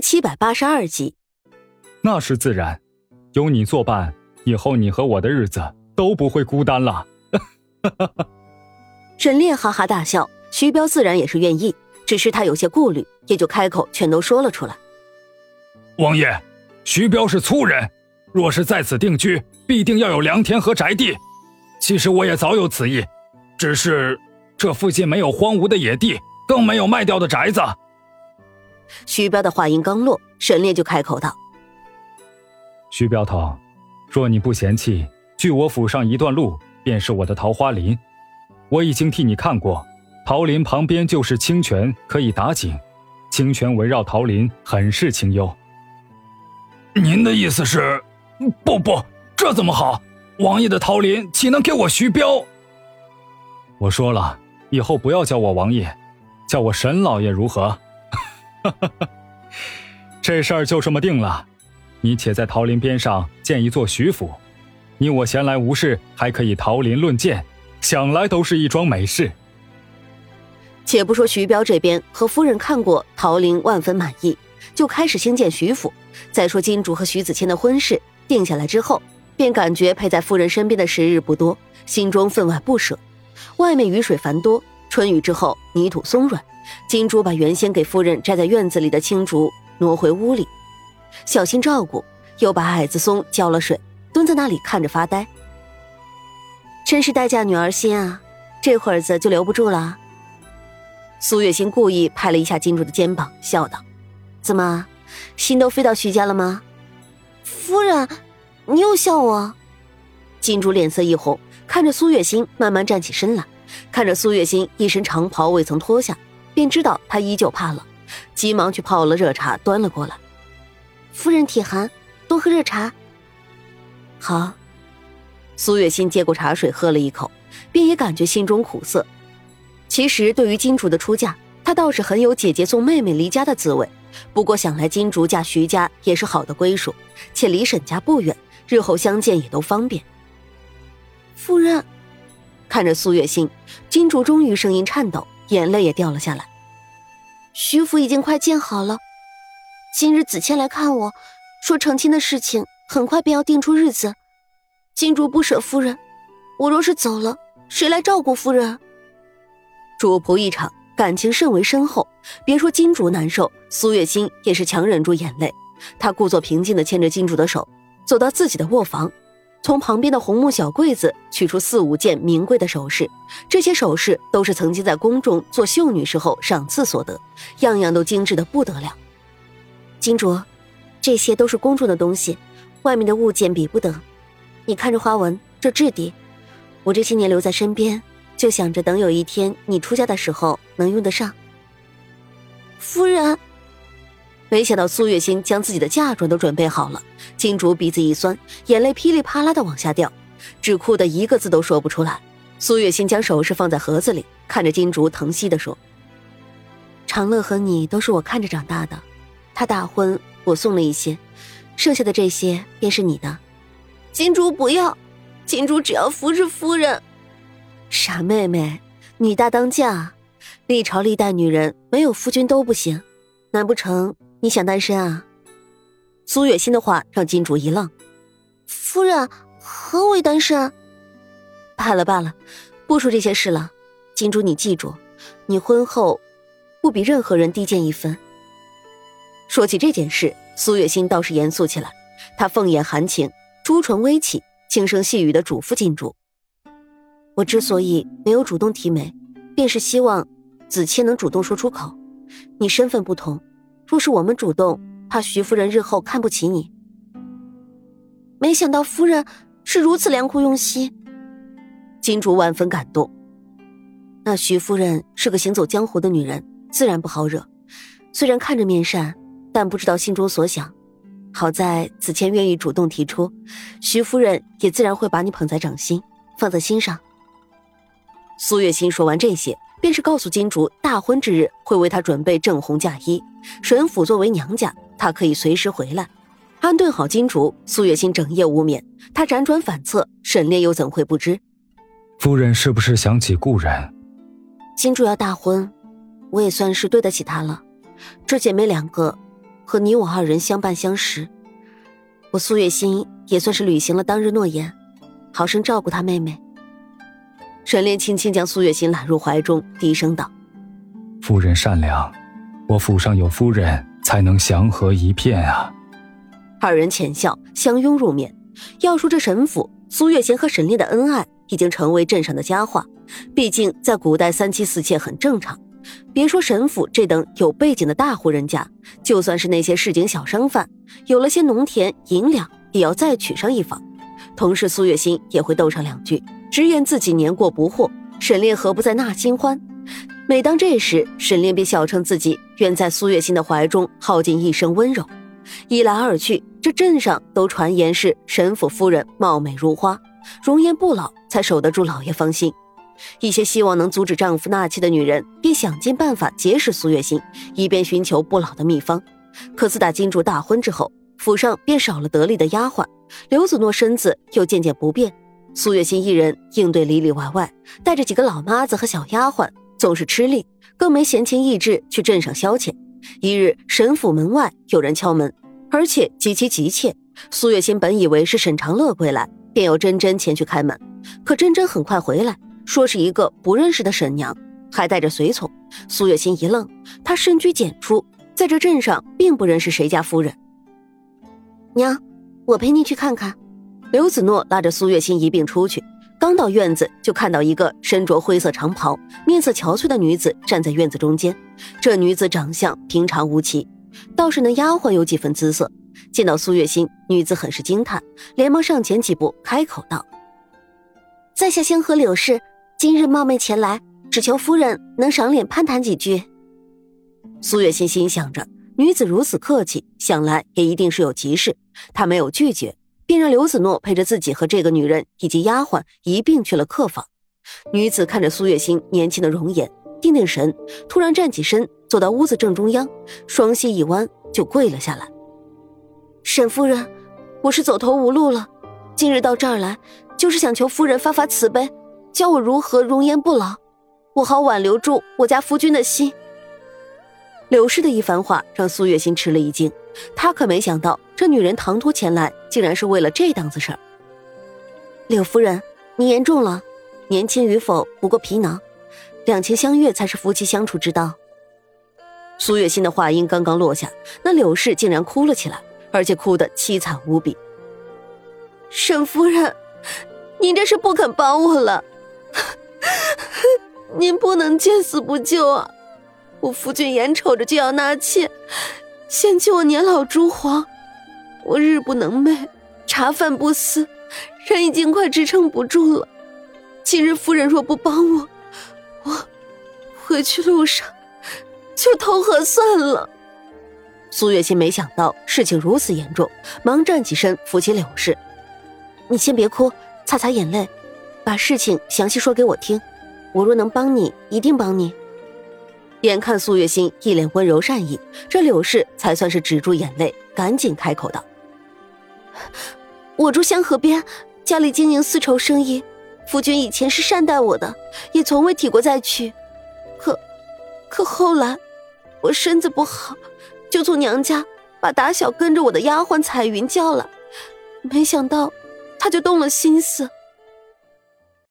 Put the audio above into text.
第七百八十二集，那是自然，有你作伴，以后你和我的日子都不会孤单了。沈烈哈哈大笑，徐彪自然也是愿意，只是他有些顾虑，也就开口全都说了出来。王爷，徐彪是粗人，若是在此定居，必定要有良田和宅地。其实我也早有此意，只是这附近没有荒芜的野地，更没有卖掉的宅子。徐彪的话音刚落，沈烈就开口道：“徐镖头，若你不嫌弃，距我府上一段路便是我的桃花林，我已经替你看过，桃林旁边就是清泉，可以打井，清泉围绕桃林，很是清幽。您的意思是？不不，这怎么好？王爷的桃林岂能给我徐彪？我说了，以后不要叫我王爷，叫我沈老爷如何？”哈哈哈，这事儿就这么定了。你且在桃林边上建一座徐府，你我闲来无事还可以桃林论剑，想来都是一桩美事。且不说徐彪这边和夫人看过桃林，万分满意，就开始兴建徐府。再说金主和徐子谦的婚事定下来之后，便感觉陪在夫人身边的时日不多，心中分外不舍。外面雨水繁多，春雨之后泥土松软。金珠把原先给夫人摘在院子里的青竹挪回屋里，小心照顾，又把矮子松浇了水，蹲在那里看着发呆。真是待嫁女儿心啊，这会儿子就留不住了。苏月心故意拍了一下金珠的肩膀，笑道：“怎么，心都飞到徐家了吗？”夫人，你又笑我。金珠脸色一红，看着苏月心慢慢站起身来，看着苏月心一身长袍未曾脱下。便知道她依旧怕冷，急忙去泡了热茶，端了过来。夫人体寒，多喝热茶。好。苏月心接过茶水，喝了一口，便也感觉心中苦涩。其实对于金竹的出嫁，她倒是很有姐姐送妹妹离家的滋味。不过想来金竹嫁徐家也是好的归属，且离沈家不远，日后相见也都方便。夫人，看着苏月心，金竹终于声音颤抖。眼泪也掉了下来。徐府已经快建好了，今日子谦来看我，说成亲的事情很快便要定出日子。金主不舍夫人，我若是走了，谁来照顾夫人？主仆一场，感情甚为深厚。别说金主难受，苏月心也是强忍住眼泪。她故作平静地牵着金主的手，走到自己的卧房。从旁边的红木小柜子取出四五件名贵的首饰，这些首饰都是曾经在宫中做秀女时候赏赐所得，样样都精致的不得了。金镯，这些都是宫中的东西，外面的物件比不得。你看这花纹，这质地，我这些年留在身边，就想着等有一天你出嫁的时候能用得上。夫人。没想到苏月心将自己的嫁妆都准备好了，金竹鼻子一酸，眼泪噼里啪啦的往下掉，只哭得一个字都说不出来。苏月心将首饰放在盒子里，看着金竹疼惜的说：“长乐和你都是我看着长大的，他大婚我送了一些，剩下的这些便是你的。”金竹不要，金竹只要服侍夫人。傻妹妹，女大当嫁，历朝历代女人没有夫君都不行，难不成？你想单身啊？苏月心的话让金主一愣。夫人何为单身？罢了罢了，不说这些事了。金主，你记住，你婚后不比任何人低贱一分。说起这件事，苏月心倒是严肃起来。她凤眼含情，朱唇微起，轻声细语的嘱咐金主：“我之所以没有主动提媒，便是希望子谦能主动说出口。你身份不同。”若是我们主动，怕徐夫人日后看不起你。没想到夫人是如此良苦用心，金主万分感动。那徐夫人是个行走江湖的女人，自然不好惹。虽然看着面善，但不知道心中所想。好在子谦愿意主动提出，徐夫人也自然会把你捧在掌心，放在心上。苏月心说完这些。便是告诉金竹，大婚之日会为他准备正红嫁衣。沈府作为娘家，他可以随时回来。安顿好金竹，苏月心整夜无眠。她辗转反侧，沈炼又怎会不知？夫人是不是想起故人？金竹要大婚，我也算是对得起她了。这姐妹两个，和你我二人相伴相识，我苏月心也算是履行了当日诺言，好生照顾她妹妹。沈炼轻轻将苏月心揽入怀中，低声道：“夫人善良，我府上有夫人，才能祥和一片啊。”二人浅笑，相拥入眠。要说这沈府，苏月心和沈炼的恩爱已经成为镇上的佳话。毕竟在古代，三妻四妾很正常。别说沈府这等有背景的大户人家，就算是那些市井小商贩，有了些农田银两，也要再娶上一房。同时，苏月心也会斗上两句，直言自己年过不惑，沈炼何不再纳新欢？每当这时，沈炼便笑称自己愿在苏月心的怀中耗尽一生温柔。一来二去，这镇上都传言是沈府夫人貌美如花，容颜不老，才守得住老爷芳心。一些希望能阻止丈夫纳妾的女人，便想尽办法结识苏月心，以便寻求不老的秘方。可自打金主大婚之后，府上便少了得力的丫鬟，刘子诺身子又渐渐不便，苏月心一人应对里里外外，带着几个老妈子和小丫鬟，总是吃力，更没闲情逸致去镇上消遣。一日，沈府门外有人敲门，而且极其急切。苏月心本以为是沈长乐归来，便由珍珍前去开门，可珍珍很快回来。说是一个不认识的沈娘，还带着随从。苏月心一愣，她深居简出，在这镇上并不认识谁家夫人。娘，我陪你去看看。刘子诺拉着苏月心一并出去，刚到院子，就看到一个身着灰色长袍、面色憔悴的女子站在院子中间。这女子长相平常无奇，倒是那丫鬟有几分姿色。见到苏月心，女子很是惊叹，连忙上前几步，开口道：“在下香河柳氏。”今日冒昧前来，只求夫人能赏脸攀谈几句。苏月心心想着，女子如此客气，想来也一定是有急事。她没有拒绝，便让刘子诺陪着自己和这个女人以及丫鬟一并去了客房。女子看着苏月心年轻的容颜，定定神，突然站起身，走到屋子正中央，双膝一弯，就跪了下来。沈夫人，我是走投无路了，今日到这儿来，就是想求夫人发发慈悲。教我如何容颜不老，我好挽留住我家夫君的心。柳氏的一番话让苏月心吃了一惊，他可没想到这女人唐突前来，竟然是为了这档子事儿。柳夫人，你言重了，年轻与否不过皮囊，两情相悦才是夫妻相处之道。苏月心的话音刚刚落下，那柳氏竟然哭了起来，而且哭得凄惨无比。沈夫人，您这是不肯帮我了。您不能见死不救啊！我夫君眼瞅着就要纳妾，嫌弃我年老珠黄，我日不能寐，茶饭不思，人已经快支撑不住了。今日夫人若不帮我，我回去路上就投河算了。苏月心没想到事情如此严重，忙站起身扶起柳氏：“你先别哭，擦擦眼泪。”把事情详细说给我听，我若能帮你，一定帮你。眼看苏月心一脸温柔善意，这柳氏才算是止住眼泪，赶紧开口道：“我住香河边，家里经营丝绸生意，夫君以前是善待我的，也从未提过再娶。可，可后来我身子不好，就从娘家把打小跟着我的丫鬟彩云叫来，没想到她就动了心思。”